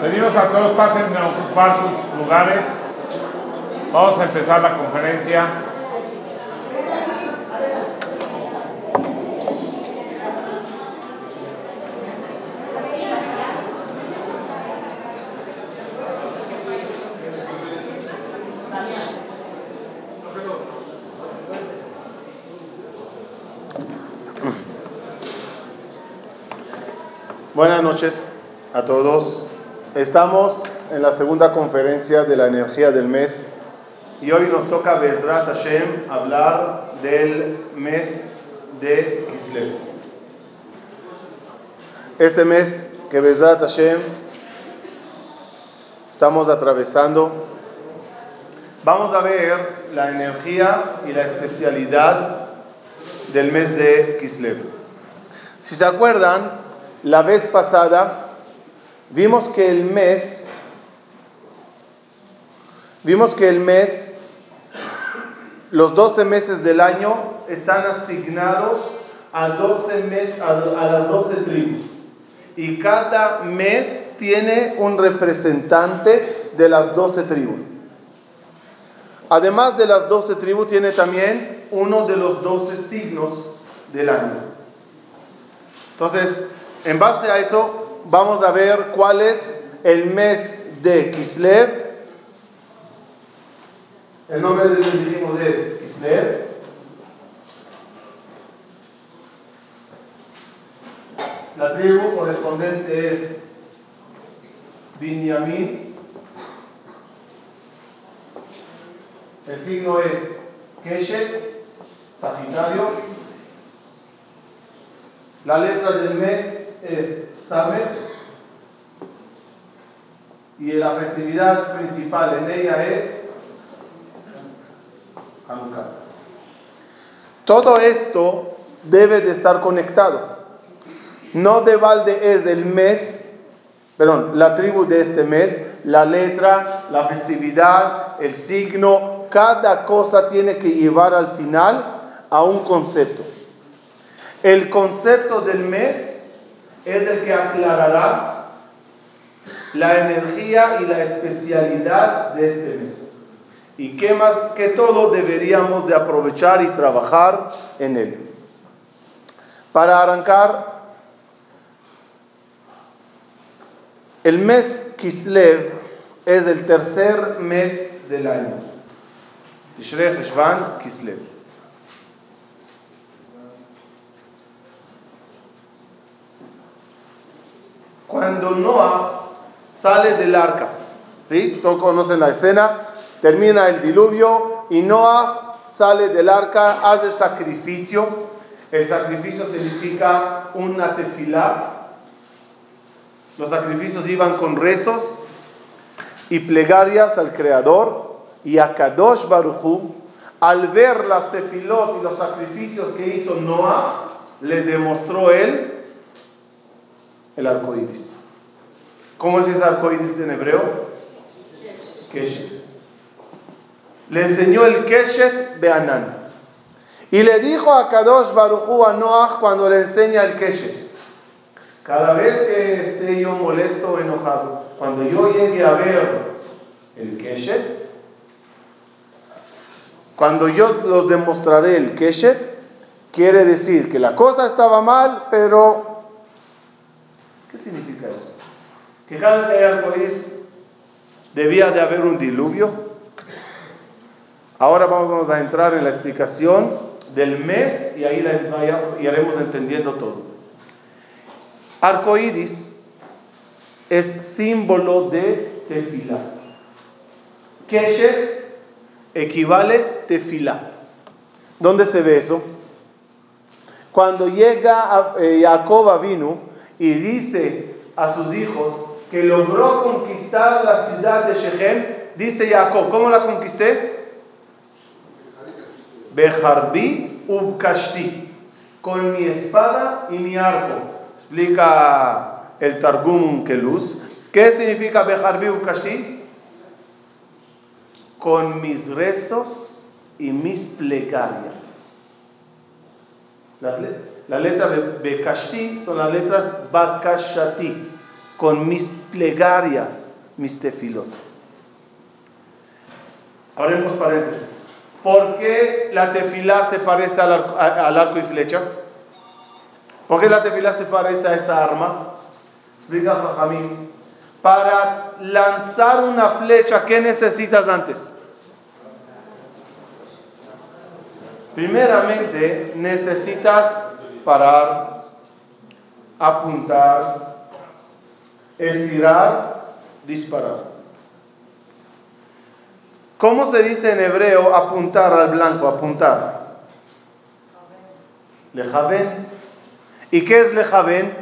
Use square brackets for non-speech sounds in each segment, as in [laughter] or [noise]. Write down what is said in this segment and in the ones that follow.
Pedimos a todos pasen a ocupar sus lugares. Vamos a empezar la conferencia. Buenas noches a todos. Estamos en la segunda conferencia de la energía del mes y hoy nos toca Bezrat Hashem hablar del mes de Kislev. Este mes que Bezrat Hashem estamos atravesando, vamos a ver la energía y la especialidad del mes de Kislev. Si se acuerdan, la vez pasada vimos que el mes, vimos que el mes, los 12 meses del año están asignados a, 12 mes, a, las 12 tribus. Y cada mes tiene un representante de las 12 tribus. Además de las 12 tribus, tiene también uno de los 12 signos del año. Entonces, en base a eso, vamos a ver cuál es el mes de Kislev. El nombre del mes dijimos es Kislev. La tribu correspondiente es Binyamin. El signo es Keshet, Sagitario. La letra del mes es Y la festividad principal en ella es Hanukkah. Todo esto debe de estar conectado. No de balde es el mes, perdón, la tribu de este mes, la letra, la festividad, el signo, cada cosa tiene que llevar al final a un concepto. El concepto del mes es el que aclarará la energía y la especialidad de este mes. Y qué más que todo deberíamos de aprovechar y trabajar en él. Para arrancar, el mes Kislev es el tercer mes del año. Tishrei Kislev. Cuando Noah sale del arca. ¿Sí? Todos conocen la escena. Termina el diluvio y Noah sale del arca, hace sacrificio. El sacrificio significa una tefilá. Los sacrificios iban con rezos y plegarias al Creador y a Kadosh Baruchu. Al ver las tefilot y los sacrificios que hizo Noah, le demostró él el arco iris. ¿Cómo es ese arco iris en hebreo? Keshet. Le enseñó el Keshet Beanan. Y le dijo a Kadosh Baruchu a Noach cuando le enseña el Keshet. Cada vez que esté yo molesto o enojado, cuando yo llegue a ver el Keshet, cuando yo los demostraré el Keshet, quiere decir que la cosa estaba mal, pero ¿Qué significa eso? Que cada vez que hay arcoíris debía de haber un diluvio. Ahora vamos a entrar en la explicación del mes y ahí iremos entendiendo todo. Arcoíris es símbolo de tefila. Keshet equivale tefila. ¿Dónde se ve eso? Cuando llega a, eh, vino y dice a sus hijos que logró conquistar la ciudad de Shechem, dice Jacob, ¿cómo la conquisté? Bejarbi ubkashti, con mi espada y mi arco. Explica el Targum Keluz. ¿Qué significa Bejarbi ubkashti? Con mis rezos y mis plegarias. La letra Bekashti son las letras Bakashati, con mis plegarias, mis tefilot. Abrimos paréntesis. ¿Por qué la tefilá se parece al arco, al arco y flecha? ¿Por qué la tefilá se parece a esa arma? Explica Jajamín. Para lanzar una flecha, ¿qué necesitas antes? Primeramente, necesitas parar, apuntar, estirar, disparar. ¿Cómo se dice en hebreo apuntar al blanco? Apuntar. Lejaven. ¿Y qué es lejaven?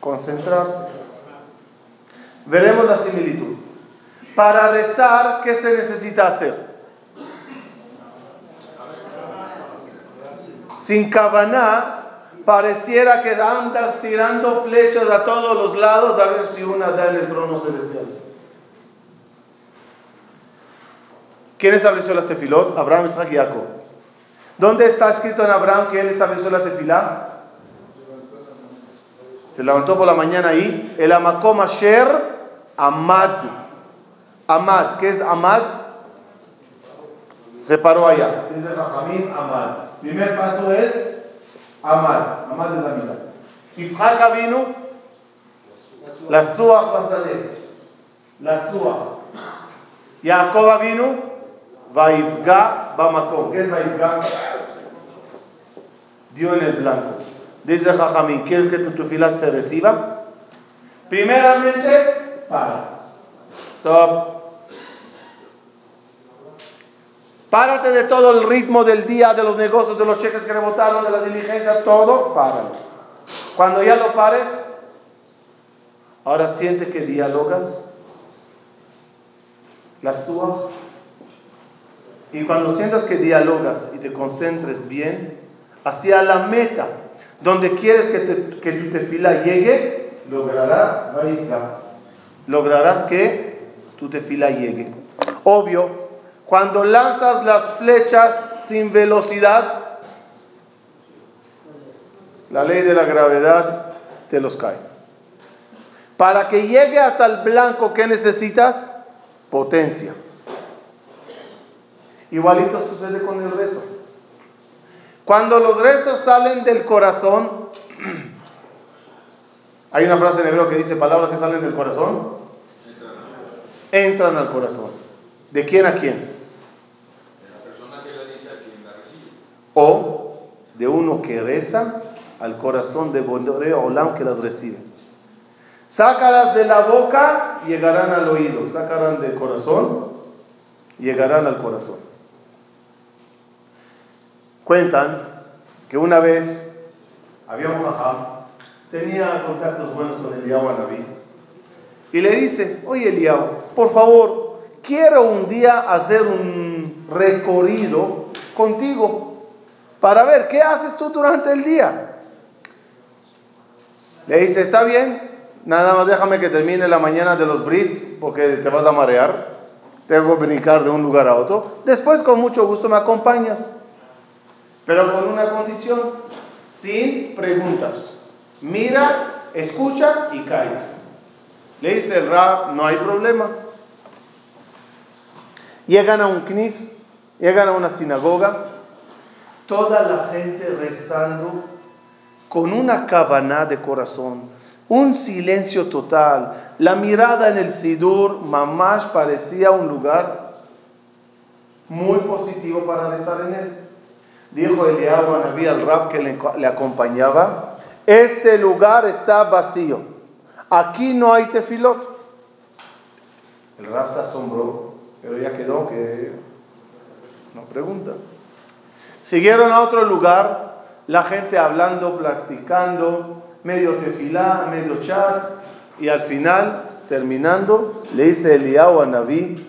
Concentrarse. Veremos la similitud. Para rezar, ¿qué se necesita hacer? Sin cabana, pareciera que andas tirando flechas a todos los lados a ver si una da en el trono celestial. ¿Quién estableció la tefilot? Abraham, Isaac y Jacob. ¿Dónde está escrito en Abraham que él estableció la tefilá? Se levantó por la mañana ahí. El amakom asher amad. Amad. ¿Qué es amad? Se paró allá. Dice amad. Primer paso es amad. Amad es la vida. Isaac vino. La suach pasadé. La suach. Jacob vino. Vaivga Bamakom. ¿Qué es Vaivga? Dio en el blanco. Dice Jajamín, ¿quieres que tu tefilá se reciba? Primeramente, para. Stop. Párate de todo el ritmo del día, de los negocios, de los cheques que rebotaron, de las diligencias, todo, páralo. Cuando ya lo pares, ahora siente que dialogas. La suya y cuando sientas que dialogas y te concentres bien hacia la meta, donde quieres que, que tu tefila llegue, lograrás, lograrás que tu tefila llegue. Obvio, cuando lanzas las flechas sin velocidad, la ley de la gravedad te los cae. Para que llegue hasta el blanco, ¿qué necesitas? Potencia. Igualito sucede con el rezo. Cuando los rezos salen del corazón, [clears throat] hay una frase en hebreo que dice palabras que salen del corazón, entran al corazón. ¿De quién a quién? De la persona que la dice a quien la recibe. O de uno que reza al corazón de Bondoreo Olam que las recibe. Sácalas de la boca, llegarán al oído. Sacarán del corazón, llegarán al corazón. Cuentan que una vez había un jajam, tenía contactos buenos con Eliyahu Anabí, y le dice, oye Eliyahu, por favor, quiero un día hacer un recorrido contigo para ver qué haces tú durante el día. Le dice, está bien, nada más déjame que termine la mañana de los Brit, porque te vas a marear, tengo que brincar de un lugar a otro. Después con mucho gusto me acompañas. Pero con una condición, sin preguntas. Mira, escucha y calla. Le dice el Rab, no hay problema. Llegan a un knis, llegan a una sinagoga, toda la gente rezando con una cabana de corazón, un silencio total, la mirada en el sidur, mamás parecía un lugar muy positivo para rezar en él. Dijo Eliyahu a Naví al rab que le, acompañaba, este lugar está vacío, aquí no hay tefilot. El rab se asombró, pero ya quedó que no pregunta. Siguieron a otro lugar, la gente hablando, practicando, medio tefilá, medio chat, y al final, terminando, le dice Eliyahu a Naví,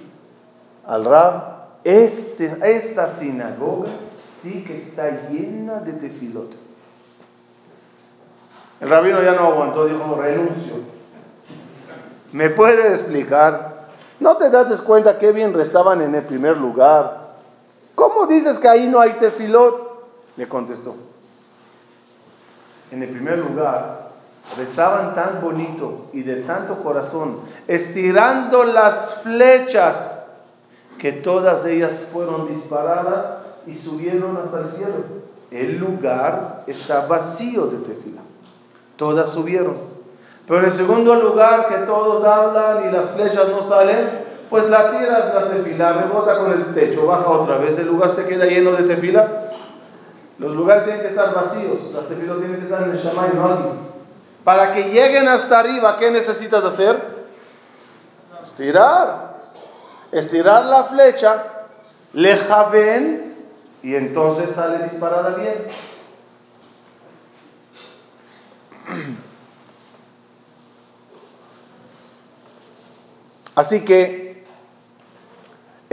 al rab, este, esta sinagoga sí que está llena de tefilot. El rabino ya no aguantó, dijo, renuncio. ¿Me puede explicar? ¿No te das cuenta qué bien rezaban en el primer lugar? ¿Cómo dices que ahí no hay tefilot? Le contestó. En el primer lugar, rezaban tan bonito y de tanto corazón, estirando las flechas, que todas ellas fueron disparadas y subieron hasta el cielo. El lugar está vacío de tefila. Todas subieron. Pero en el segundo lugar que todos hablan y las flechas no salen, pues la tiras la tefila, rebota con el techo, baja otra vez, el lugar se queda lleno de tefila. Los lugares tienen que estar vacíos, las tefilas tienen que estar en el Shamay, no aquí. Para que lleguen hasta arriba, ¿qué necesitas hacer? Estirar. Estirar la flecha, ven y entonces sale disparada bien. [clears throat] Así que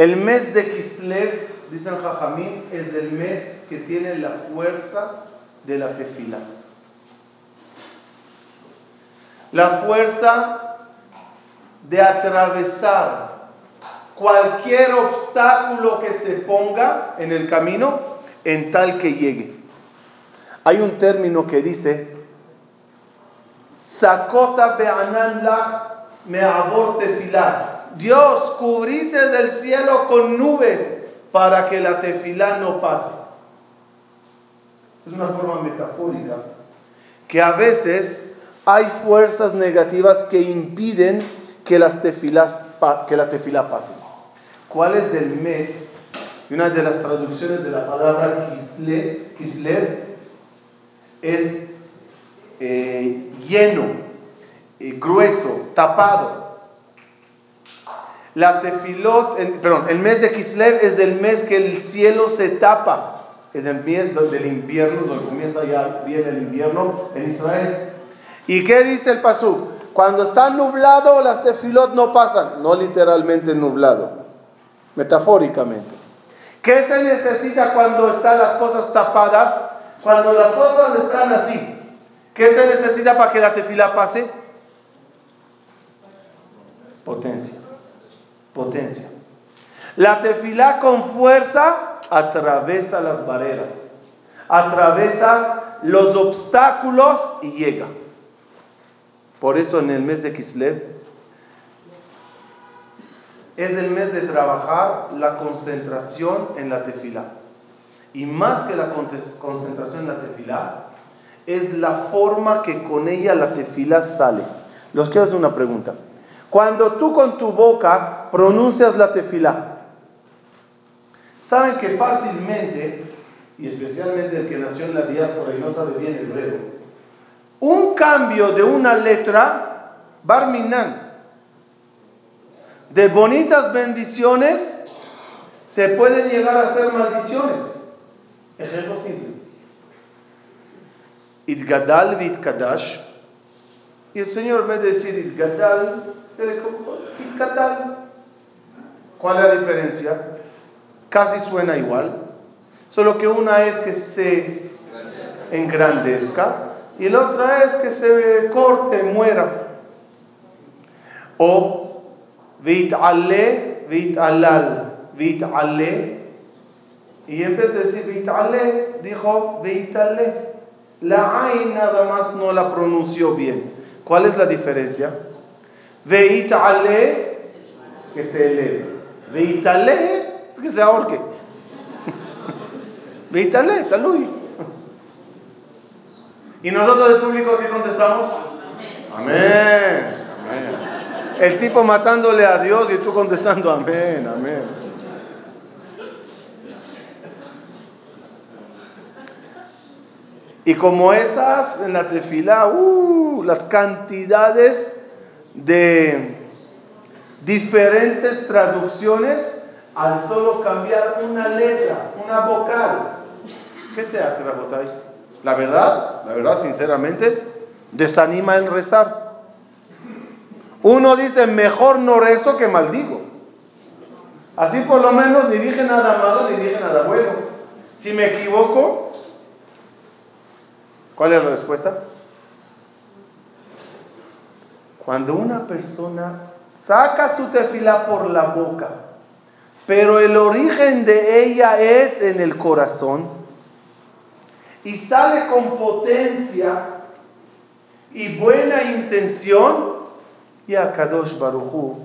el mes de Kislev, dicen Jajamín, es el mes que tiene la fuerza de la tefila. La fuerza de atravesar cualquier obstáculo que se ponga en el camino en tal que llegue. Hay un término que dice, Sakota be'anan me aborte filar. Dios, cubrite del cielo con nubes para que la tefilá no pase. Es una forma metafórica que a veces hay fuerzas negativas que impiden que las tefilas que pasen. ¿Cuál es el mes? Una de las traducciones de la palabra Kislev, es eh, lleno, eh, grueso, tapado. La tefilot, perdón, el mes de Kislev es el mes que el cielo se tapa. Es el mes del invierno, donde comienza ya bien el invierno en Israel. ¿Y qué dice el Pasú? Cuando está nublado, las tefilot no pasan. No literalmente nublado metafóricamente. ¿Qué se necesita cuando están las cosas tapadas? Cuando las cosas están así. ¿Qué se necesita para que la tefila pase? Potencia. Potencia. La tefila con fuerza atraviesa las barreras, atraviesa los obstáculos y llega. Por eso en el mes de Kislev es el mes de trabajar la concentración en la tefila. Y más que la concentración en la tefila, es la forma que con ella la tefila sale. Los quiero hacer una pregunta. Cuando tú con tu boca pronuncias la tefila, saben que fácilmente, y especialmente el que nació en la diáspora y no sabe bien hebreo, un cambio de una letra, barminan, de bonitas bendiciones se pueden llegar a ser maldiciones. Ejemplo simple. Itgadal kadash Y el Señor, en vez de decir Itgadal, se le Itgadal. ¿Cuál es la diferencia? Casi suena igual. Solo que una es que se engrandezca y la otra es que se corte, muera. O Vit'ale, alal, vit'ale. Y en vez de decir vit'ale, dijo vit'ale. La Ain nada más no la pronunció bien. ¿Cuál es la diferencia? Veitale, que se eleve. Veitale, que se ahorque. [laughs] Veitale, talui. ¿Y nosotros del público qué contestamos? Amén. Amén. El tipo matándole a Dios y tú contestando amén, amén. Y como esas en la tefila, uh, las cantidades de diferentes traducciones al solo cambiar una letra, una vocal. ¿Qué se hace, Rabotay? La verdad, la verdad, sinceramente, desanima el rezar. Uno dice, mejor no rezo que maldigo. Así por lo menos ni dije nada malo ni dije nada bueno. Si me equivoco, ¿cuál es la respuesta? Cuando una persona saca su tefila por la boca, pero el origen de ella es en el corazón, y sale con potencia, y buena intención, y a Kadosh Baruchu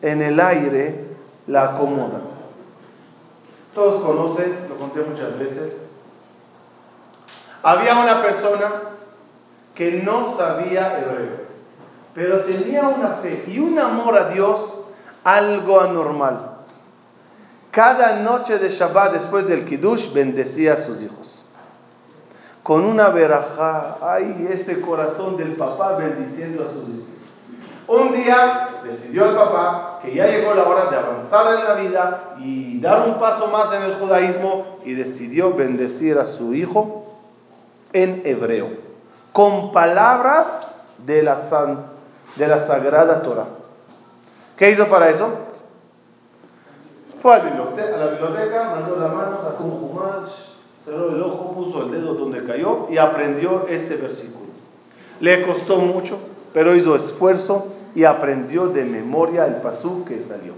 en el aire la acomoda. Todos conocen, lo conté muchas veces, había una persona que no sabía hebreo, pero tenía una fe y un amor a Dios algo anormal. Cada noche de Shabbat después del Kiddush bendecía a sus hijos. Con una verajá, ay, ese corazón del papá bendiciendo a sus hijos. Un día decidió el papá que ya llegó la hora de avanzar en la vida y dar un paso más en el judaísmo y decidió bendecir a su hijo en hebreo, con palabras de la, de la Sagrada Torah. ¿Qué hizo para eso? Fue a la biblioteca, mandó la mano, sacó un jumash, cerró el ojo, puso el dedo donde cayó y aprendió ese versículo. Le costó mucho, pero hizo esfuerzo y aprendió de memoria el pasuk que salió.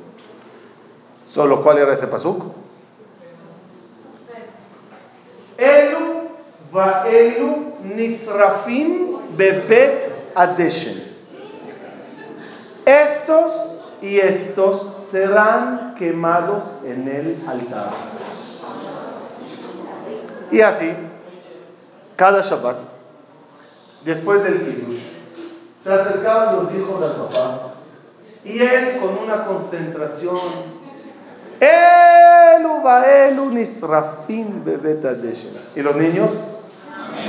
¿Solo cuál era ese pasuk? Elu va elu nisrafim bebet adeshen. Estos y estos serán quemados en el altar. Y así, cada Shabbat, después del Kiddush, se acercaban los hijos al papá y él con una concentración, Elu elu nisrafim bebet adeshen. ¿Y los niños?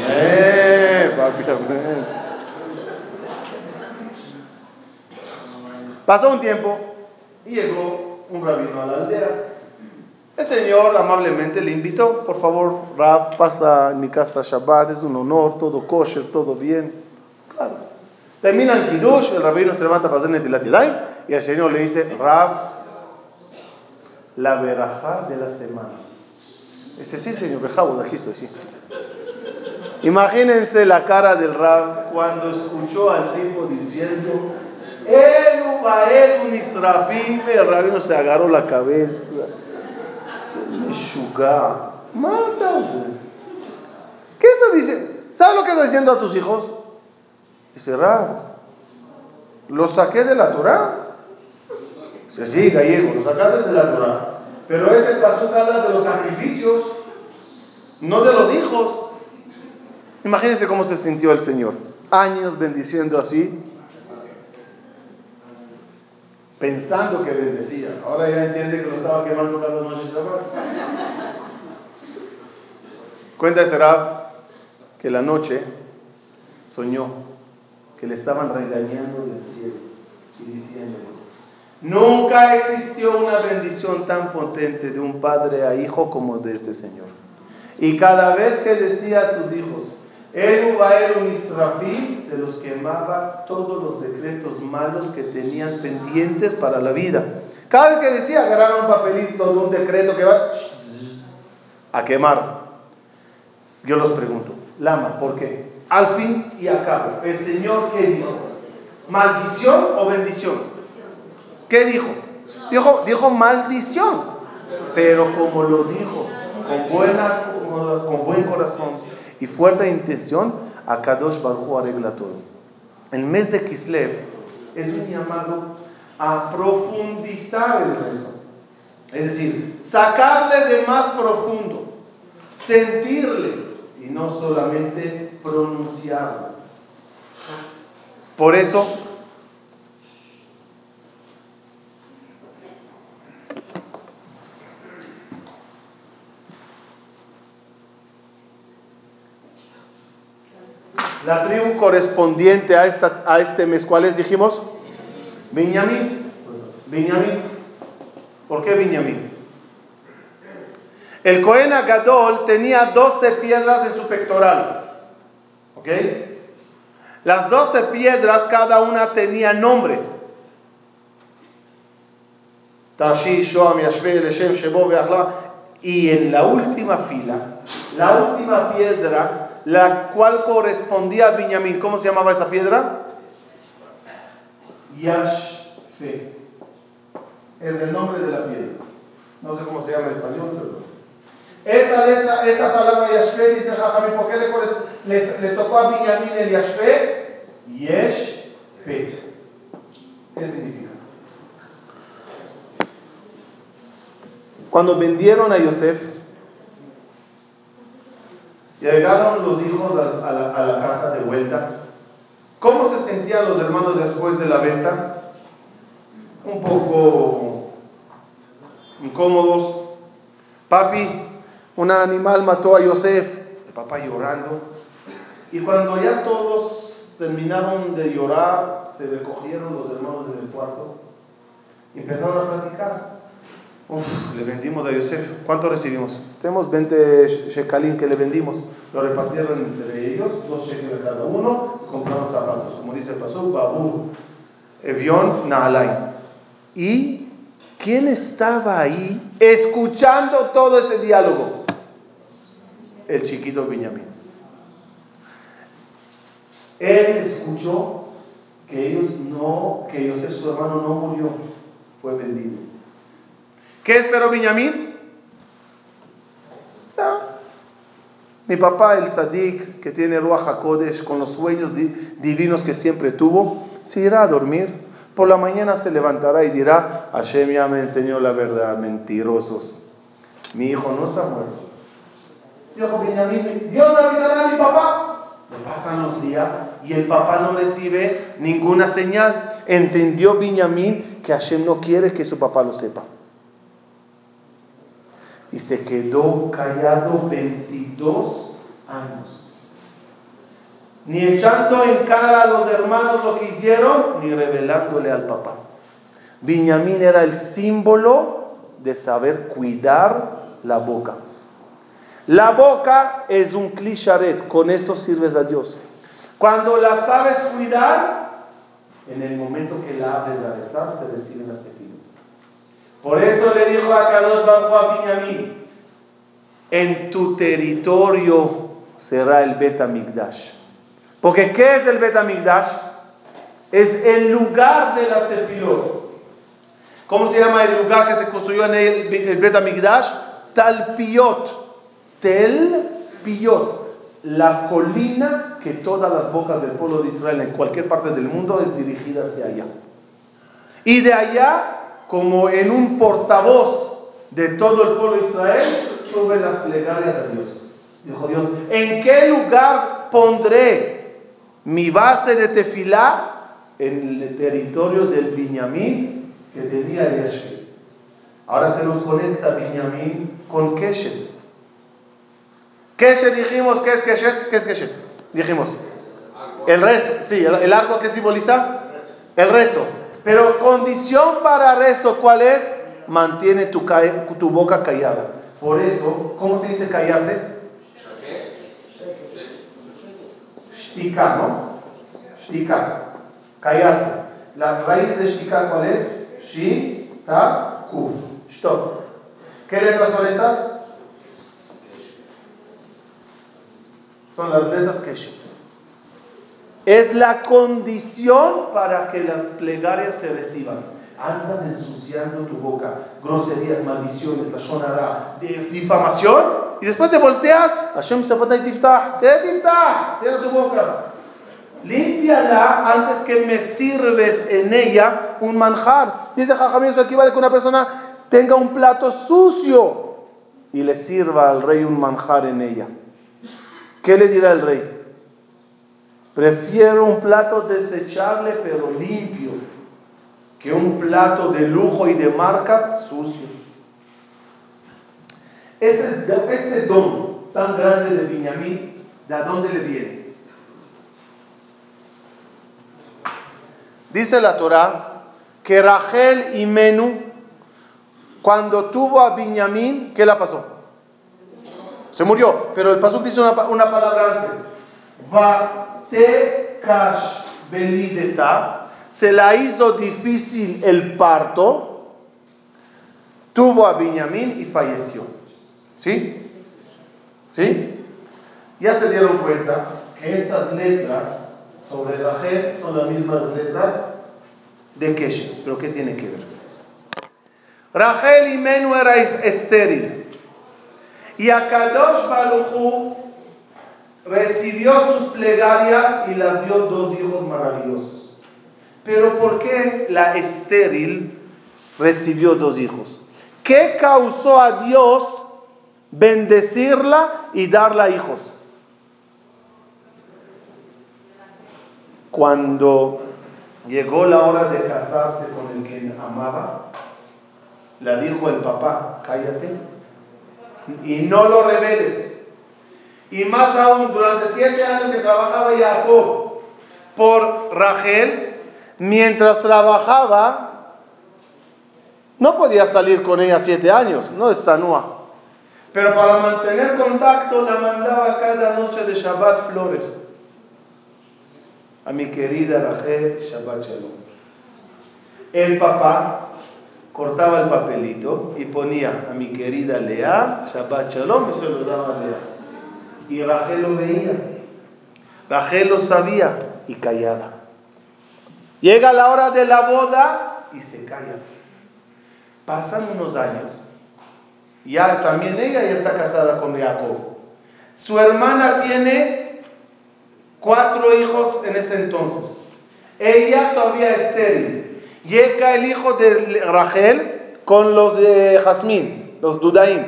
Eh, Pasó un tiempo y llegó un rabino a la aldea. El señor amablemente le invitó, por favor, Rab, pasa en mi casa Shabbat, es un honor, todo kosher, todo bien. Claro. Termina el Kiddush, el rabino se levanta para hacer Netilat y el señor le dice, Rab, la verajá de la semana. Dice, sí, señor, de aquí estoy, sí. Imagínense la cara del Rab cuando escuchó al tipo diciendo, el rabino se agarró la cabeza. Mándase. ¿Qué está diciendo? ¿Sabes lo que está diciendo a tus hijos? Dice, Rab, ¿los saqué de la Torah? Dice, sí, gallego, los sacaste de la Torah. Pero ese pasó habla de los sacrificios, no de los hijos. Imagínense cómo se sintió el Señor. Años bendiciendo así pensando que bendecía. Ahora ya entiende que lo estaba quemando cada noche Cuenta ese Rab que la noche soñó que le estaban regañando del cielo y diciéndole, nunca existió una bendición tan potente de un padre a hijo como de este Señor. Y cada vez que decía a sus hijos, el un Israfil se los quemaba todos los decretos malos que tenían pendientes para la vida. Cada vez que decía, agarrar un papelito de un decreto que va a quemar. Yo los pregunto, Lama, ¿por qué? Al fin y al cabo, ¿el Señor qué dijo? ¿Maldición o bendición? ¿Qué dijo? Dijo, dijo maldición, pero como lo dijo, con, buena, con buen corazón y fuerte intención, a Kadosh Baruj arregla todo. El mes de Kislev es un llamado a profundizar el rezo. Es decir, sacarle de más profundo, sentirle y no solamente pronunciarlo. Por eso La tribu correspondiente a, esta, a este mes, ¿cuál es? Dijimos, Benjamín. Benjamín. ¿Por qué Benjamín? El Cohen Agadol tenía 12 piedras en su pectoral. ¿Ok? Las 12 piedras, cada una tenía nombre. Y en la última fila, la última piedra la cual correspondía a Benjamín. ¿Cómo se llamaba esa piedra? Yashfe. Es el nombre de la piedra. No sé cómo se llama en español, pero... Esa letra, esa palabra Yashfe, dice Jajamín, ¿por qué le, le, tocó a Benjamín el Yashfe? Yesh Pe. ¿Qué significa? Cuando vendieron a Yosef, llegaron los hijos a, la, casa de vuelta. ¿Cómo se sentían los hermanos después de la venta? Un poco incómodos. Papi, un animal mató a Yosef. El papá llorando. Y cuando ya todos terminaron de llorar, se recogieron los hermanos en el cuarto y empezaron a platicar. Uf, le vendimos a Yosef. ¿Cuánto recibimos? Tenemos 20 shekalim que le vendimos. Lo repartieron entre ellos, dos shekels cada uno, y compramos zapatos. Como dice el pastor, Babur, Evión, Naalay. ¿Y quién estaba ahí escuchando todo ese diálogo? El chiquito Benjamín. Él escuchó que ellos no, que Yosef su hermano no murió, fue vendido. ¿Qué esperó Benjamín? No. Mi papá, el Sadik, que tiene Ruach HaKodesh, con los sueños divinos que siempre tuvo, se irá a dormir. Por la mañana se levantará y dirá, Hashem ya me enseñó la verdad, mentirosos. Mi hijo no está muerto. Benjamín, Dios avisará a mi papá. Le pasan los días y el papá no recibe ninguna señal. Entendió Benjamín que Hashem no quiere que su papá lo sepa. Y se quedó callado 22 años. Ni echando en cara a los hermanos lo que hicieron, ni revelándole al papá. Benjamín era el símbolo de saber cuidar la boca. La boca es un clisharet, con esto sirves a Dios. Cuando la sabes cuidar, en el momento que la abres a rezar, se reciben las tefilot. Por eso le dijo a Kadosh Baruch a Binyamin, en tu territorio será el Betamigdash. Porque ¿qué es el Betamigdash? Es el lugar de tefilot. ¿Cómo se llama el lugar que se construyó en el, el Betamigdash? Talpiot. Tel Piyot, la colina que todas las bocas del pueblo de Israel en cualquier parte del mundo es dirigida hacia allá. Y de allá, como en un portavoz de todo el pueblo de Israel, suben las plegarias a Dios. Dijo Dios, ¿en qué lugar pondré mi base de tefilá? En el territorio del Binyamin que tenía Yeshua. Ahora se nos conecta Binyamin con Keshet. Keshet dijimos, ¿qué es Keshet? ¿Qué es Keshet? Dijimos. El rezo, sí, el, arco que simboliza el rezo. Pero condición para rezo, ¿cuál es? Mantiene tu, tu boca callada. Por eso, ¿cómo se dice callarse? Shtika, ¿no? Shtika. Callarse. La raíz de shtika, ¿cuál es? Shin, ta, kuf. Stop. ¿Qué letras son estas? son las letras Keshet. Es la condición para que las plegarias se reciban. Andas ensuciando tu boca, groserías, maldiciones, la shonara, difamación, y después te volteas, Hashem y tiftah, ¿qué tiftah? Cierra tu boca. Límpiala antes que me sirves en ella un manjar. Dice Jajamín, eso equivale que una persona tenga un plato sucio y le sirva al rey un manjar en ella. ¿Qué le dirá el rey? Prefiero un plato desechable pero limpio que un plato de lujo y de marca sucio. Este, este don tan grande de Benjamín, ¿de dónde le viene? Dice la Torah que Rachel y Menú, cuando tuvo a Benjamín, ¿qué le pasó? Se murió, pero el pasuk dice una, una palabra antes. Vatekash belideta. Se la hizo difícil el parto. Tuvo a Benjamín y falleció. ¿Sí? ¿Sí? Ya se dieron cuenta que estas letras sobre Rachel son las mismas letras de Keshet. ¿Pero qué tiene que ver? Rachel y Menú era estéril. Y a Kadosh Baruchu recibió sus plegarias y las dio dos hijos maravillosos. Pero ¿por qué la estéril recibió dos hijos? ¿Qué causó a Dios bendecirla y darla hijos? Cuando llegó la hora de casarse con el que amaba, le dijo el papá, cállate y no lo reveles. Y más aún, durante siete años que trabajaba Jacob por Rachel, mientras trabajaba, no podía salir con ella siete años, no es Sanúa. Pero para mantener contacto la mandaba cada noche de Shabbat flores. A mi querida Rachel, Shabbat Shalom. El papá cortaba el papelito y ponía a mi querida Lea, Shabbat Shalom, y se lo daba a Lea. Y Rachel lo veía. Rachel lo sabía y callada. Llega la hora de la boda y se calla. Pasan unos años. Ya también ella ya está casada con Jacob. Su hermana tiene cuatro hijos en ese entonces. Ella todavía es estéril. Llega el hijo de Rachel con los de Jazmín, los Dudaim.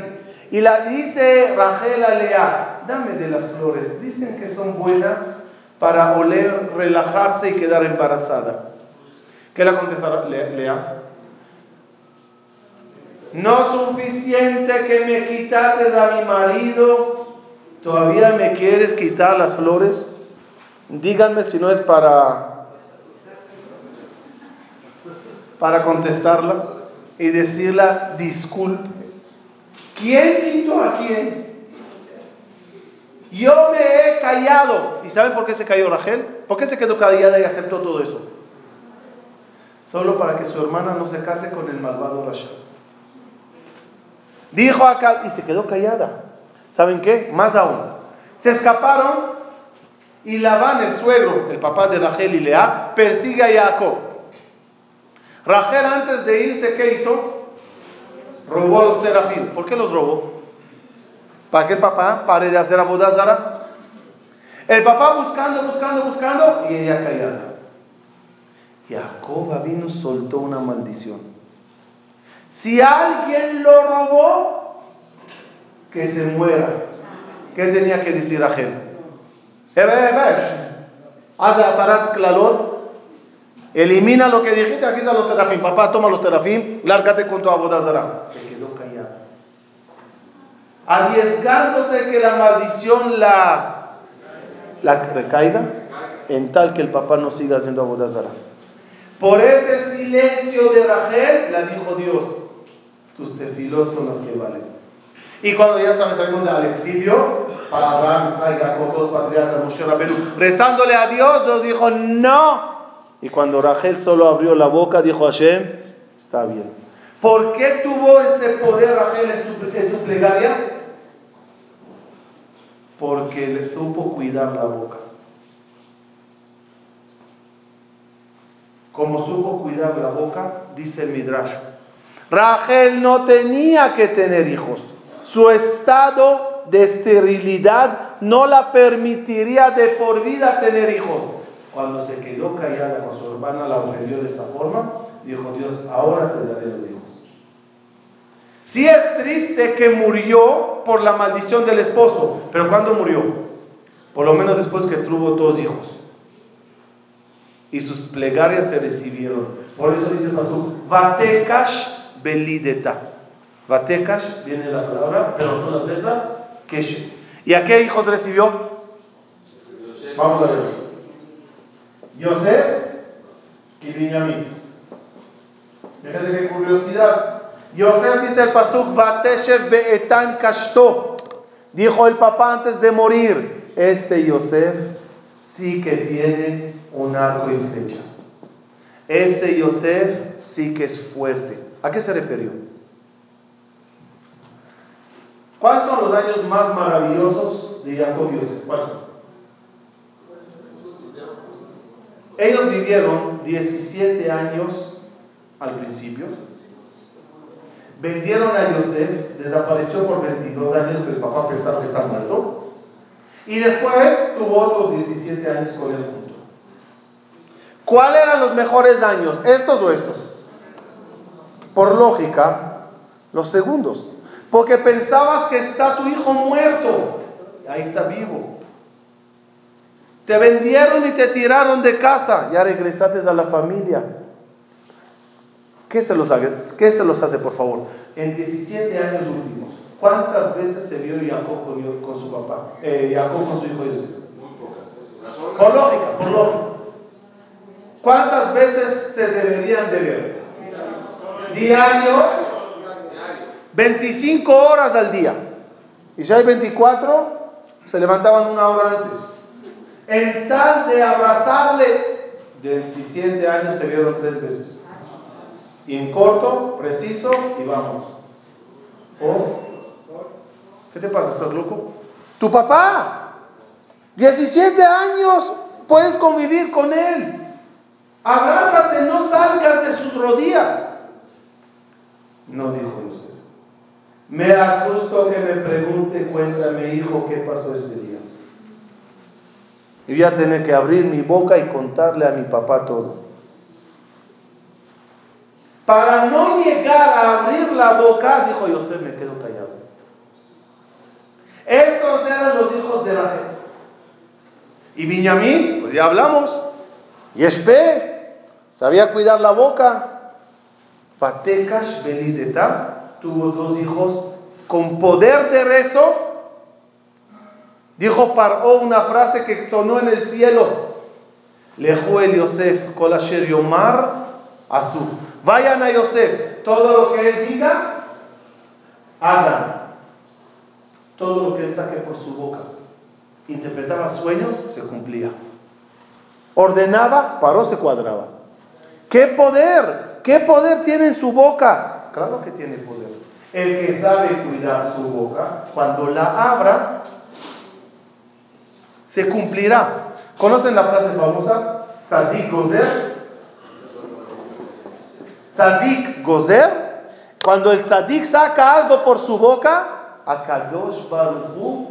Y la dice Rachel a Lea, dame de las flores. Dicen que son buenas para oler, relajarse y quedar embarazada. ¿Qué le contestará Lea? No suficiente que me quitates a mi marido, todavía me quieres quitar las flores. Díganme si no es para para contestarla y decirla disculpe. ¿Quién quitó a quién? Yo me he callado. ¿Y saben por qué se cayó Rachel? ¿Por qué se quedó callada y aceptó todo eso? Solo para que su hermana no se case con el malvado Rachel. Dijo acá y se quedó callada. ¿Saben qué? Más aún. Se escaparon y Labán, el suegro, el papá de Rachel y Lea, persigue a Jacob. Rachel antes de irse, ¿qué hizo? Robó los terafim. ¿Por qué los robó? ¿Para que el papá pare de hacer abodazara? El papá buscando, buscando, buscando y ella callada. Jacob vino, soltó una maldición. Si alguien lo robó, que se muera. ¿Qué tenía que decir Rachel? Haz aparat clalot Elimina lo que dijiste, aquí están los terafim. Papá, toma los terafim, lárgate con tu abodazara. Se quedó callada. Arriesgándose que la maldición la, la recaiga, en tal que el papá no siga haciendo abodazara. Por ese silencio de Rachel, la dijo Dios, tus tefilot son las que valen. Y cuando ya saliendo del exilio, para Abraham, Isaac, Jacob, patriarcas, Moshe Rabbeinu, rezándole a Dios, Dios dijo, no, y cuando Rachel solo abrió la boca, dijo Hashem, está bien. ¿Por qué tuvo ese poder Rachel en su, en su plegaria? Porque le supo cuidar la boca. Como supo cuidar la boca, dice el Midrash. Rachel no tenía que tener hijos. Su estado de esterilidad no la permitiría de por vida tener hijos. Cuando se quedó callada con su hermana, la ofendió de esa forma, dijo Dios, ahora te daré los hijos. Sí es triste que murió por la maldición del esposo, pero ¿cuándo murió? Por lo menos después que tuvo dos hijos. Y sus plegarias se recibieron. Por eso dice Pasú, Vatekash belideta. Vatekash viene la palabra, pero son las letras Keshe. ¿Y a qué hijos recibió? Vamos a verlos. Yosef y Benjamín. Fíjense qué curiosidad. Yosef dice el pasuk, Bateshev be'etan kashto. Dijo el papá antes de morir, este Yosef sí que tiene un arco y flecha. Este Yosef sí que es fuerte. ¿A qué se refirió? ¿Cuáles son los años más maravillosos de Jacob Yosef? ¿Cuáles? Ellos vivieron 17 años al principio. Vendieron a Yosef, desapareció por 22 años, pero el papá pensaba que está muerto. Y después tuvo otros 17 años con él junto. ¿Cuáles eran los mejores años? ¿Estos o estos? Por lógica, los segundos. Porque pensabas que está tu hijo muerto. Ahí está vivo. Te vendieron y te tiraron de casa. Ya regresaste a la familia. ¿Qué se los hace, qué se los hace por favor? En 17 años últimos, ¿cuántas veces se vio Jacob con, su papá? Eh, Jacob con su hijo pocas. Por lógica, por lógica. ¿Cuántas veces se deberían de ver? Diario. 25 horas al día. Y si hay 24, se levantaban una hora antes. En tal de abrazarle, de 17 años se vieron tres veces. Y en corto, preciso, y vamos. Oh, ¿qué te pasa? ¿Estás loco? Tu papá, 17 años, puedes convivir con él. Abrázate, no salgas de sus rodillas. No dijo usted. Me asusto que me pregunte, cuéntame, hijo, qué pasó ese día. Y voy a tener que abrir mi boca y contarle a mi papá todo. Para no llegar a abrir la boca, dijo José, me quedo callado. Esos eran los hijos de Rachel. Y Benjamín, pues ya hablamos. Y Espe, sabía cuidar la boca. Fatekash Belideta tuvo dos hijos con poder de rezo. Dijo Paró una frase que sonó en el cielo. Lejo el Yosef, Kolasher Yomar, Azul. Vayan a Yosef, todo lo que él diga, hagan. Todo lo que él saque por su boca. Interpretaba sueños, se cumplía. Ordenaba, paró, se cuadraba. ¿Qué poder? ¿Qué poder tiene en su boca? Claro que tiene poder. El que sabe cuidar su boca, cuando la abra, se cumplirá. ¿Conocen la frase famosa? Tzadik Gozer, Tzadik Gozer, cuando el tzadik saca algo por su boca, a Kadosh Baruchu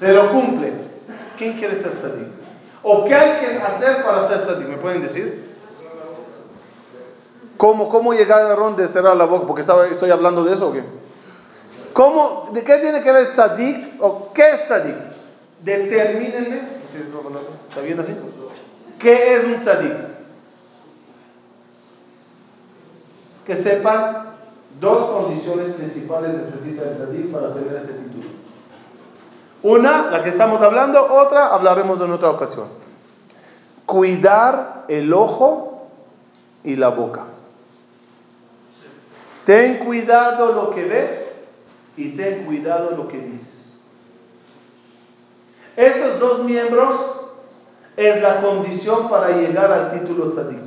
se lo cumple. ¿Quién quiere ser tzadik? ¿O qué hay que hacer para ser tzadik? ¿Me pueden decir? ¿Cómo, cómo llegar a ron de cerrar la boca? Porque estaba, estoy hablando de eso o qué? ¿Cómo, ¿De qué tiene que ver tzadik? ¿O qué es tzadik? Determínenme. ¿Está bien así? ¿Qué es un tzadik? Que sepan dos condiciones principales necesita el tzadik para tener ese título. Una, la que estamos hablando, otra hablaremos en otra ocasión. Cuidar el ojo y la boca. Ten cuidado lo que ves y ten cuidado lo que dices. Esos dos miembros es la condición para llegar al título tzadik.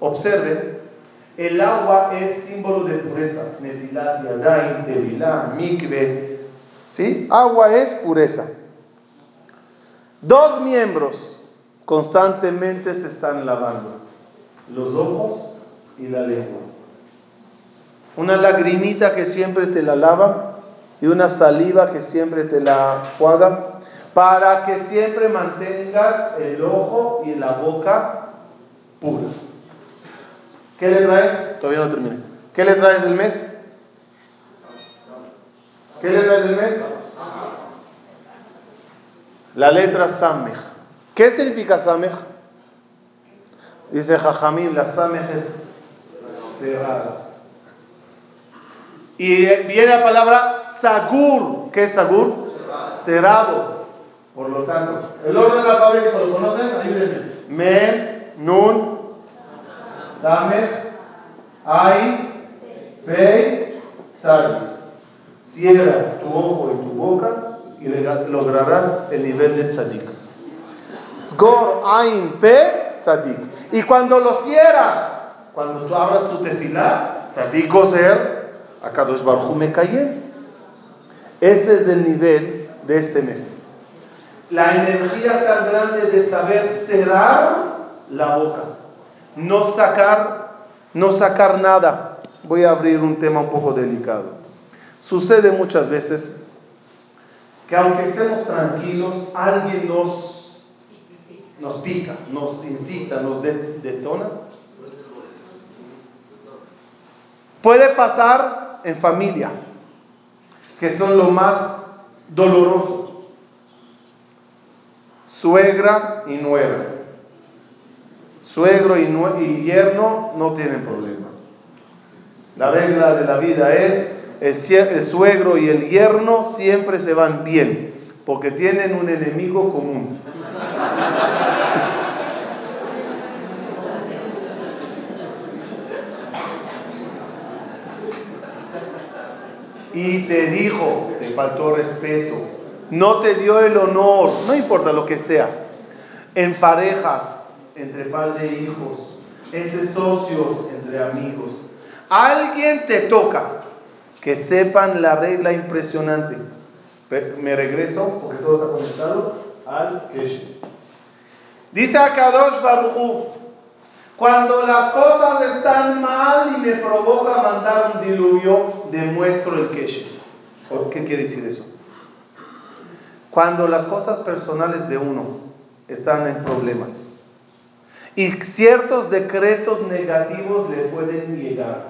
Observen el agua es símbolo de pureza. Netilat, Yadain, Tevilá, Mikve. ¿Sí? Agua es pureza. Dos miembros constantemente se están lavando. Los ojos y la lengua. Una lagrimita que siempre te la lava y una saliva que siempre te la juega para que siempre mantengas el ojo y la boca pura. ¿Qué le traes? Todavía no termine. ¿Qué le traes del mes? ¿Qué le traes del mes? La letra Samech. ¿Qué significa Samech? Dice Jajamín, la Samech es cerrada. Y viene la palabra Sagur. ¿Qué es Sagur? Cerrado. Por lo tanto, el orden alfabético, ¿lo conocen? Ayúdenme. Men, Nun, Samech, Ay, Pei, Tzadi. Cierra tu ojo y tu boca y lograrás el nivel de tzadik. Sgor, Ain, Pe, tzadik. Y cuando lo cierras, cuando tú abras tu tefilá, tzadik gozer, Akadosh Baruj me cae. Ese es el nivel de este mes. La energía tan grande de saber cerrar la boca no sacar, no sacar nada. Voy a abrir un tema un poco delicado. Sucede muchas veces que aunque estemos tranquilos, alguien nos, nos pica, nos incita, nos detona. Puede pasar en familia, que son lo más doloroso. Suegra y nuera. Suegro y, y yerno no tienen problema. La regla de la vida es el, suegro y el yerno siempre se van bien, porque tienen un enemigo común. [laughs] y te dijo, te faltó respeto, no te dio el honor, no importa lo que sea, en parejas, entre padre e hijos, entre socios, entre amigos, alguien te toca, que sepan la regla impresionante. Me regreso, porque todo está conectado, al Keshe. Dice Akadosh Baruchu, cuando las cosas están mal y me provoca mandar un diluvio, demuestro el Keshe. ¿Qué quiere decir eso? Cuando las cosas personales de uno están en problemas y ciertos decretos negativos le pueden llegar,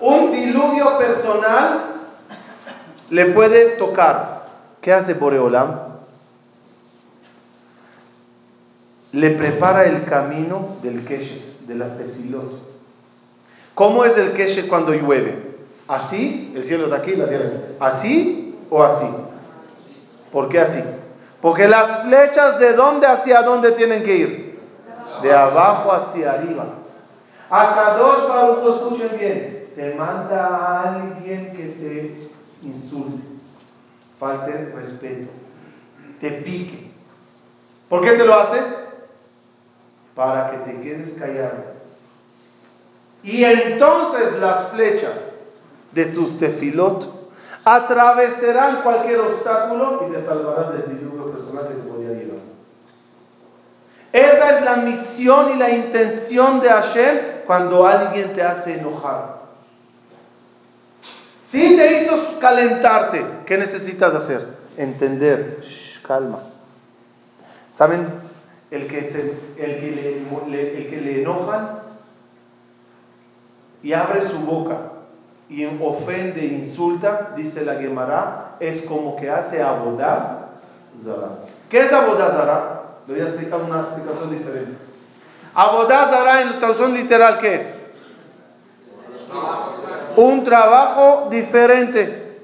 un diluvio personal le puede tocar. ¿Qué hace Boreolam? Le prepara el camino del Keshe, de la tefilot. ¿Cómo es el Keshe cuando llueve? ¿Así? El cielo está aquí, la tierra. ¿Así o así? ¿Por qué así? Porque las flechas de dónde hacia dónde tienen que ir? De abajo hacia arriba. Acá dos Baruch, escuchen bien te manda a alguien que te insulte, falte respeto, te pique. ¿Por qué te lo hace? Para que te quedes callado. Y entonces las flechas de tus tefilot atravesarán cualquier obstáculo y te salvarás del diluvio personal que te podía llevar. Esa es la misión y la intención de Hashem cuando alguien te hace enojar. Si te hizo calentarte, ¿qué necesitas hacer? Entender, calma. ¿Saben? El que, el, que le, el que le y abre su boca y ofende, insulta, dice la Gemara, es como que hace abodá zara. ¿Qué es abodá zara? Le voy a explicar una explicación diferente. Abodá zara en traducción literal, ¿qué es? un trabajo diferente.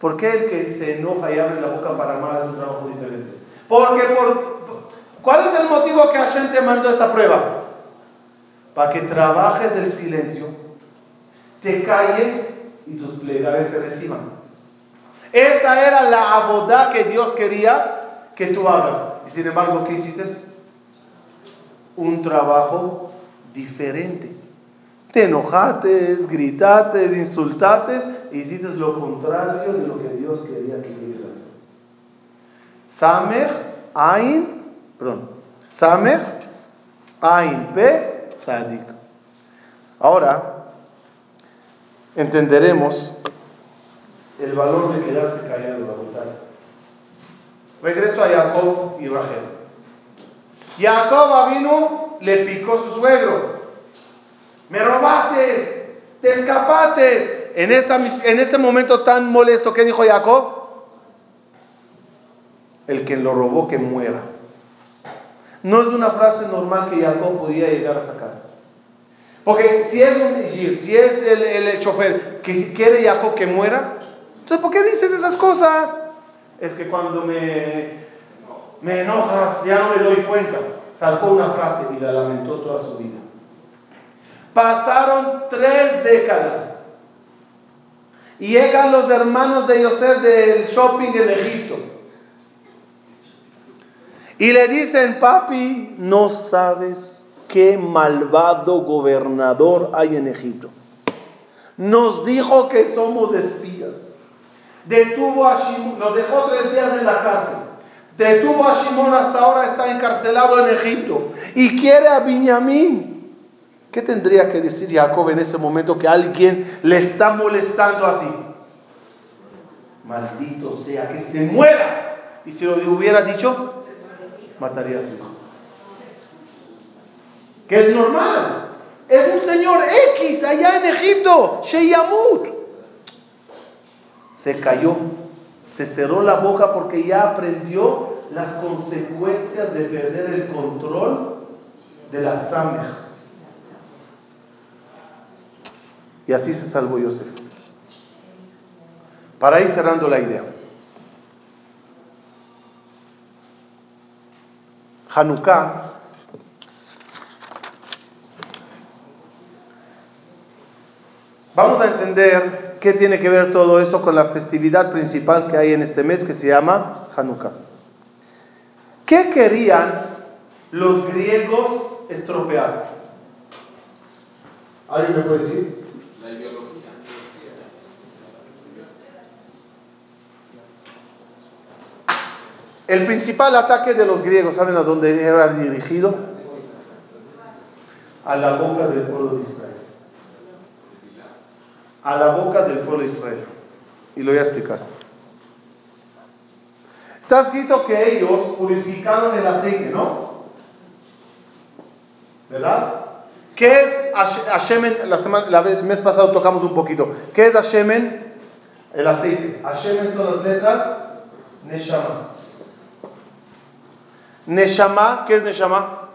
¿Por qué el que se enoja y abre la boca para amar es un trabajo diferente? Porque por, ¿cuál es el motivo que Hashem te mandó esta prueba? Para que trabajes el silencio, te calles y tus plegarias se reciban. Esa era la abodá que Dios quería que tú hagas. Y sin embargo, ¿qué hiciste? Un trabajo diferente. Te enojates, gritates, insultates y hiciste lo contrario de lo que Dios quería que hicieras. Samech, Ain, perdón, Samech, Ain, P, Sadik. Ahora entenderemos el valor de quedarse callado, la. Regreso a Jacob y Rachel. Jacob vino, le picó su suegro me robaste, te escapates. En, ese momento tan molesto, ¿qué dijo Jacob? El que lo robó que muera. No es una frase normal que Jacob podía llegar a sacar. Porque si es un si es el, el, chofer que si quiere Jacob que muera, entonces ¿por qué dices esas cosas? Es que cuando me, enojas ya no me doy cuenta. Sacó una frase y la lamentó toda su vida. Pasaron tres décadas. Y llegan los hermanos de Yosef del shopping en Egipto. Y le dicen, papi, no sabes qué malvado gobernador hay en Egipto. Nos dijo que somos espías. Detuvo a Shimon, nos dejó tres días en la cárcel. Detuvo a Shimon, hasta ahora está encarcelado en Egipto. Y quiere a Benjamín. ¿Qué tendría que decir Jacob en ese momento que alguien le está molestando así? maldito sea, que se muera. Y si lo hubiera dicho, mataría a su hijo. Que es normal. Es un señor X allá en Egipto, Sheyamut. Se cayó, se cerró la boca porque ya aprendió las consecuencias de perder el control de la sangre. Y así se salvó Yosef. Para ir cerrando la idea. Hanukkah Vamos a entender qué tiene que ver todo eso con la festividad principal que hay en este mes que se llama Hanukkah. ¿Qué querían los griegos estropear? ¿Alguien me puede decir? La ideología. El principal ataque de los griegos, ¿saben a dónde era dirigido? A la boca del pueblo de Israel. A la boca del pueblo de Israel. Y lo voy a explicar. Está escrito que ellos purificaron el aceite, ¿no? ¿Verdad? ¿Qué es Hashemen? La, semana, la vez, el mes pasado tocamos un poquito. ¿Qué es Hashemen? El aceite. Hashemen son las letras Neshama. Neshama, ¿qué es Neshama?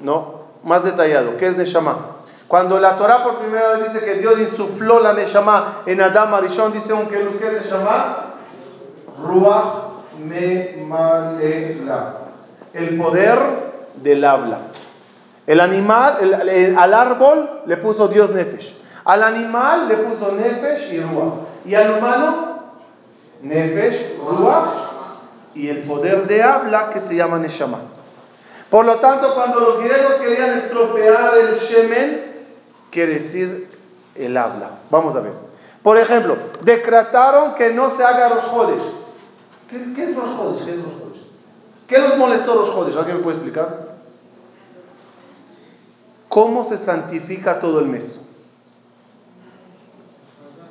No, más detallado. ¿Qué es Neshama? Cuando la Torah por primera vez dice que Dios insufló la Neshama en Adam Arishon, dice un que es Neshama, Ruach Memalela. El poder del habla. El animal, el, al árbol le puso Dios Nefesh. Al animal le puso Nefesh y Ruach. Y al humano, Nefesh, Ruach y el poder de habla que se llama Neshama. Por lo tanto, cuando los griegos querían estropear el Shemen, quiere decir el habla. Vamos a ver. Por ejemplo, decretaron que no se haga los jodes. ¿Qué, ¿Qué, es los jodes? ¿Qué es los jodes? ¿Qué los molestó los jodes? ¿Alguien me puede explicar? ¿Cómo se santifica todo el mes?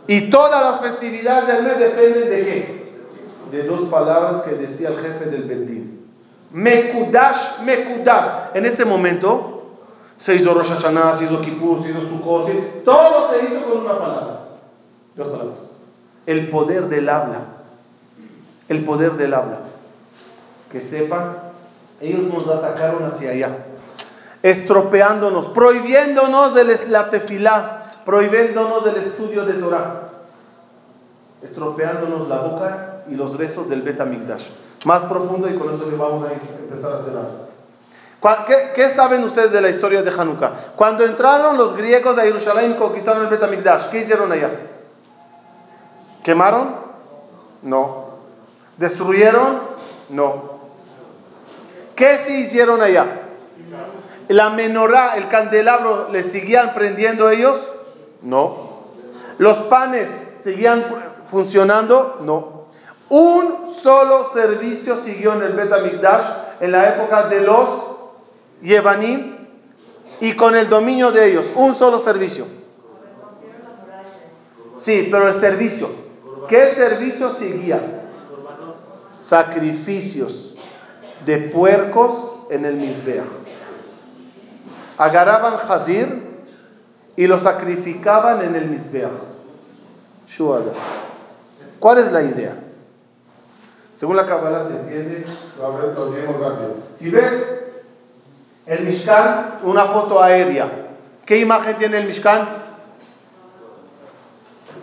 Y todas las festividades del mes dependen de qué? De dos palabras que decía el jefe del Bendín. Mekudash, Mekudash. En ese momento se hizo Rosh Hashanah, se hizo Kippur, se hizo Sukkot, todo se hizo con una palabra. Dos palabras. El poder del habla. El poder del habla. Que sepan, ellos nos atacaron hacia allá estropeándonos, prohibiéndonos de la tefilá, prohibiéndonos del estudio de Torah, estropeándonos la boca y los rezos del Betamigdash. Más profundo y con eso le vamos a empezar a cerrar. ¿Qué, ¿Qué, saben ustedes de la historia de Hanukkah? Cuando entraron los griegos a Jerusalén conquistaron el Betamigdash, ¿qué hicieron allá? ¿Quemaron? No. ¿Destruyeron? No. ¿Qué sí hicieron allá? la menorá, el candelabro, ¿le seguían prendiendo ellos? No. ¿Los panes seguían funcionando? No. Un solo servicio siguió en el Betamigdash en la época de los Yevanim y con el dominio de ellos. Un solo servicio. Sí, pero el servicio. ¿Qué servicio seguía? Sacrificios de puercos en el Mizbeach agarraban Hazir y lo sacrificaban en el. Shuada. ¿Cuál es la idea? Según la Kabbalah se entiende. Si ves el Mishkan, una foto aérea, ¿qué imagen tiene el Mishkan?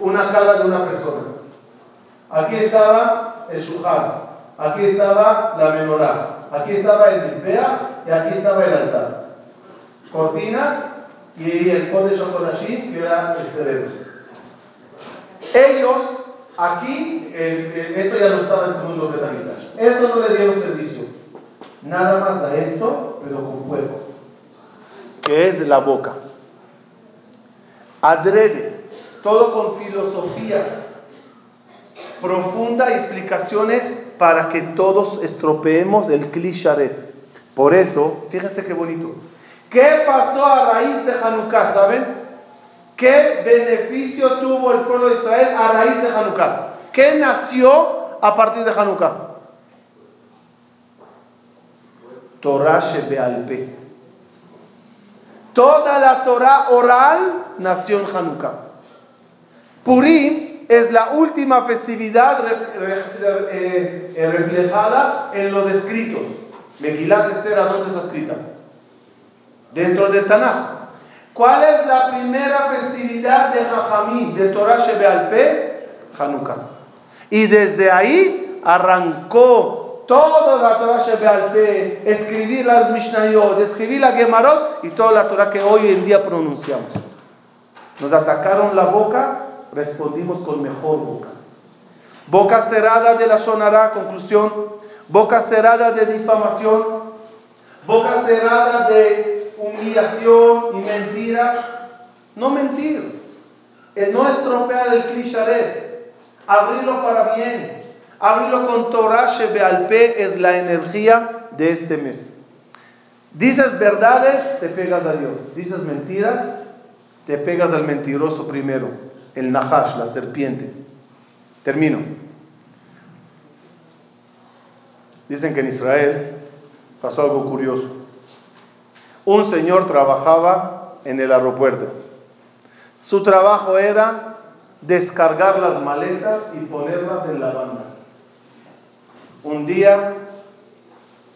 Una cara de una persona. Aquí estaba el Shuhan, aquí estaba la menorá, aquí estaba el Mizbeach y aquí estaba el altar cortinas y el Kodesh Kodashim, que era el cerebro. Ellos, aquí, esto ya no estaba en segundo Betamigdash. Esto no le dieron servicio. Nada más a esto, pero con fuego. Que es la boca. Adrede, todo con filosofía profunda explicaciones para que todos estropeemos el Klisharet. Por eso, fíjense qué bonito. ¿Qué pasó a raíz de Hanukkah? ¿Saben? ¿Qué beneficio tuvo el pueblo de Israel a raíz de Hanukkah? ¿Qué nació a partir de Hanukkah? Torah Shebealpe. Toda la Torah oral nació en Hanukkah. Purim es la última festividad eh, eh, reflejada en los escritos. Megilat Esther, ¿dónde está escrita? Dentro del Tanaj. ¿Cuál es la primera festividad de Jajamí, de Torah Shebealpe? Hanukkah. Y desde ahí arrancó toda la Torah Shebealpe, escribir las Mishnayot, escribir la Gemarot y toda la Torah que hoy en día pronunciamos. Nos atacaron la boca, respondimos con mejor boca. Boca cerrada de la Shonara, conclusión. Boca cerrada de difamación. Boca cerrada de humillación y mentiras, no mentir, no estropear el clisharet, abrirlo para bien, abrirlo con Torah Shebealpe es la energía de este mes. Dices verdades, te pegas a Dios. Dices mentiras, te pegas al mentiroso primero, el Nahash, la serpiente. Termino. Dicen que en Israel pasó algo curioso. Un señor trabajaba en el aeropuerto. Su trabajo era descargar las maletas y ponerlas en la banda. Un día,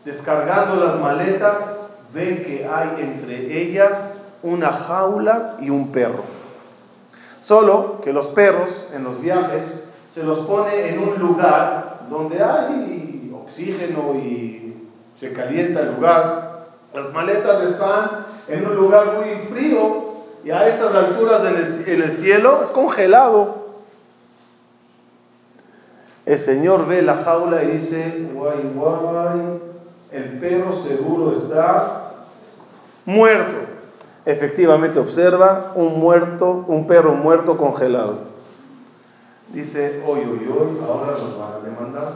descargando las maletas, ve que hay entre ellas una jaula y un perro. Solo que los perros en los viajes se los pone en un lugar donde hay oxígeno y se calienta el lugar las maletas están en un lugar muy frío y a estas alturas en el, cielo es congelado. El Señor ve la jaula y dice, guay, guay, el perro seguro está muerto. Efectivamente observa un muerto, un perro muerto congelado. Dice, oye, oye, oye, ahora nos van a demandar.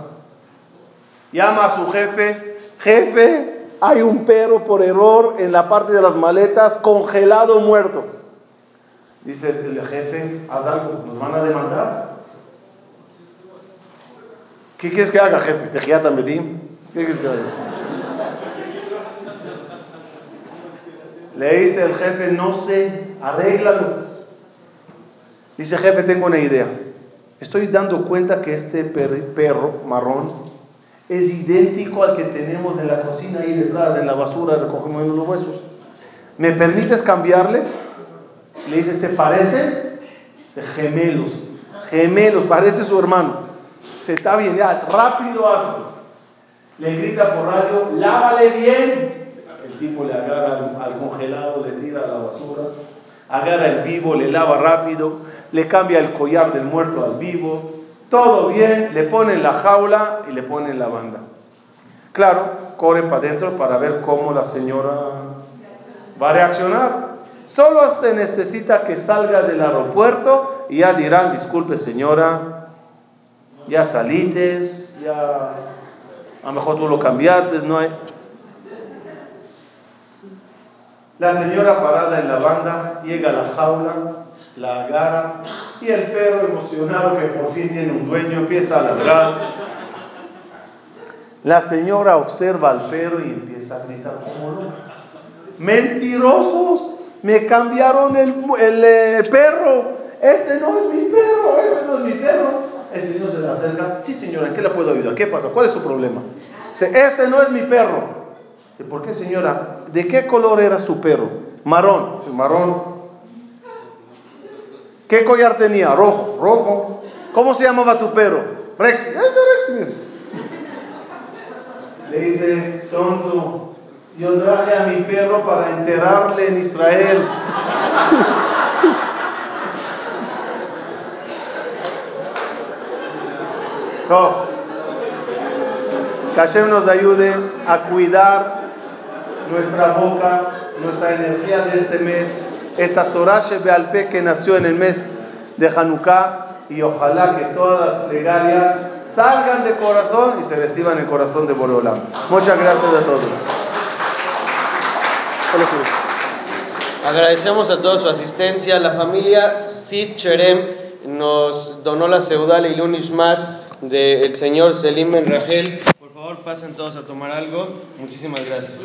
Llama a su jefe, jefe, hay un perro por error en la parte de las maletas, congelado, muerto. Dice el jefe, haz algo, nos van a demandar. ¿Qué quieres que haga, jefe? ¿Te ¿Qué quieres que haga? Le dice el jefe, no sé, arréglalo. Dice, jefe, tengo una idea. Estoy dando cuenta que este perro marrón es idéntico al que tenemos en la cocina ahí detrás, en la basura, recogemos los huesos. ¿Me permites cambiarle? Le dice, ¿se parece? Se gemelos, gemelos, parece su hermano. Se está bien, ya, rápido hazlo. Le grita por radio, lávale bien. El tipo le agarra al congelado, le tira a la basura, agarra el vivo, le lava rápido, le cambia el collar del muerto al vivo, todo bien, le ponen la jaula y le ponen la banda. Claro, corre para adentro para ver cómo la señora va a reaccionar. Solo se necesita que salga del aeropuerto y ya dirán, disculpe señora, ya salites, ya a lo mejor tú lo cambiaste, no. La señora parada en la banda llega a la jaula, la agarra y el perro emocionado que por fin tiene un dueño empieza a ladrar. La señora observa al perro y empieza a gritar como. Mentirosos, me cambiaron el, el, perro. Este no es mi perro, este no es mi perro. El señor se le acerca. Sí, señora, ¿en qué le puedo ayudar? ¿Qué pasa? ¿Cuál es su problema? Dice, este no es mi perro. Dice, ¿por qué, señora? ¿De qué color era su perro? Marrón. marrón. ¿Qué collar tenía? Rojo, rojo. ¿Cómo se llamaba tu perro? Rex. Rex. Le dice, tonto, yo traje a mi perro para enterrarle en Israel. No. Que Hashem nos ayude a cuidar nuestra boca, nuestra energía de este mes esta Torah Shebealpe que nació en el mes de Hanukkah y ojalá que todas las plegarias salgan de corazón y se reciban el corazón de Boreolam. Muchas gracias a todos. Agradecemos a todos su asistencia, la familia Sid Cherem nos donó la Seudal Ilun Ishmat del señor Selim Ben Rachel. Por favor, pasen todos a tomar algo. Muchísimas gracias.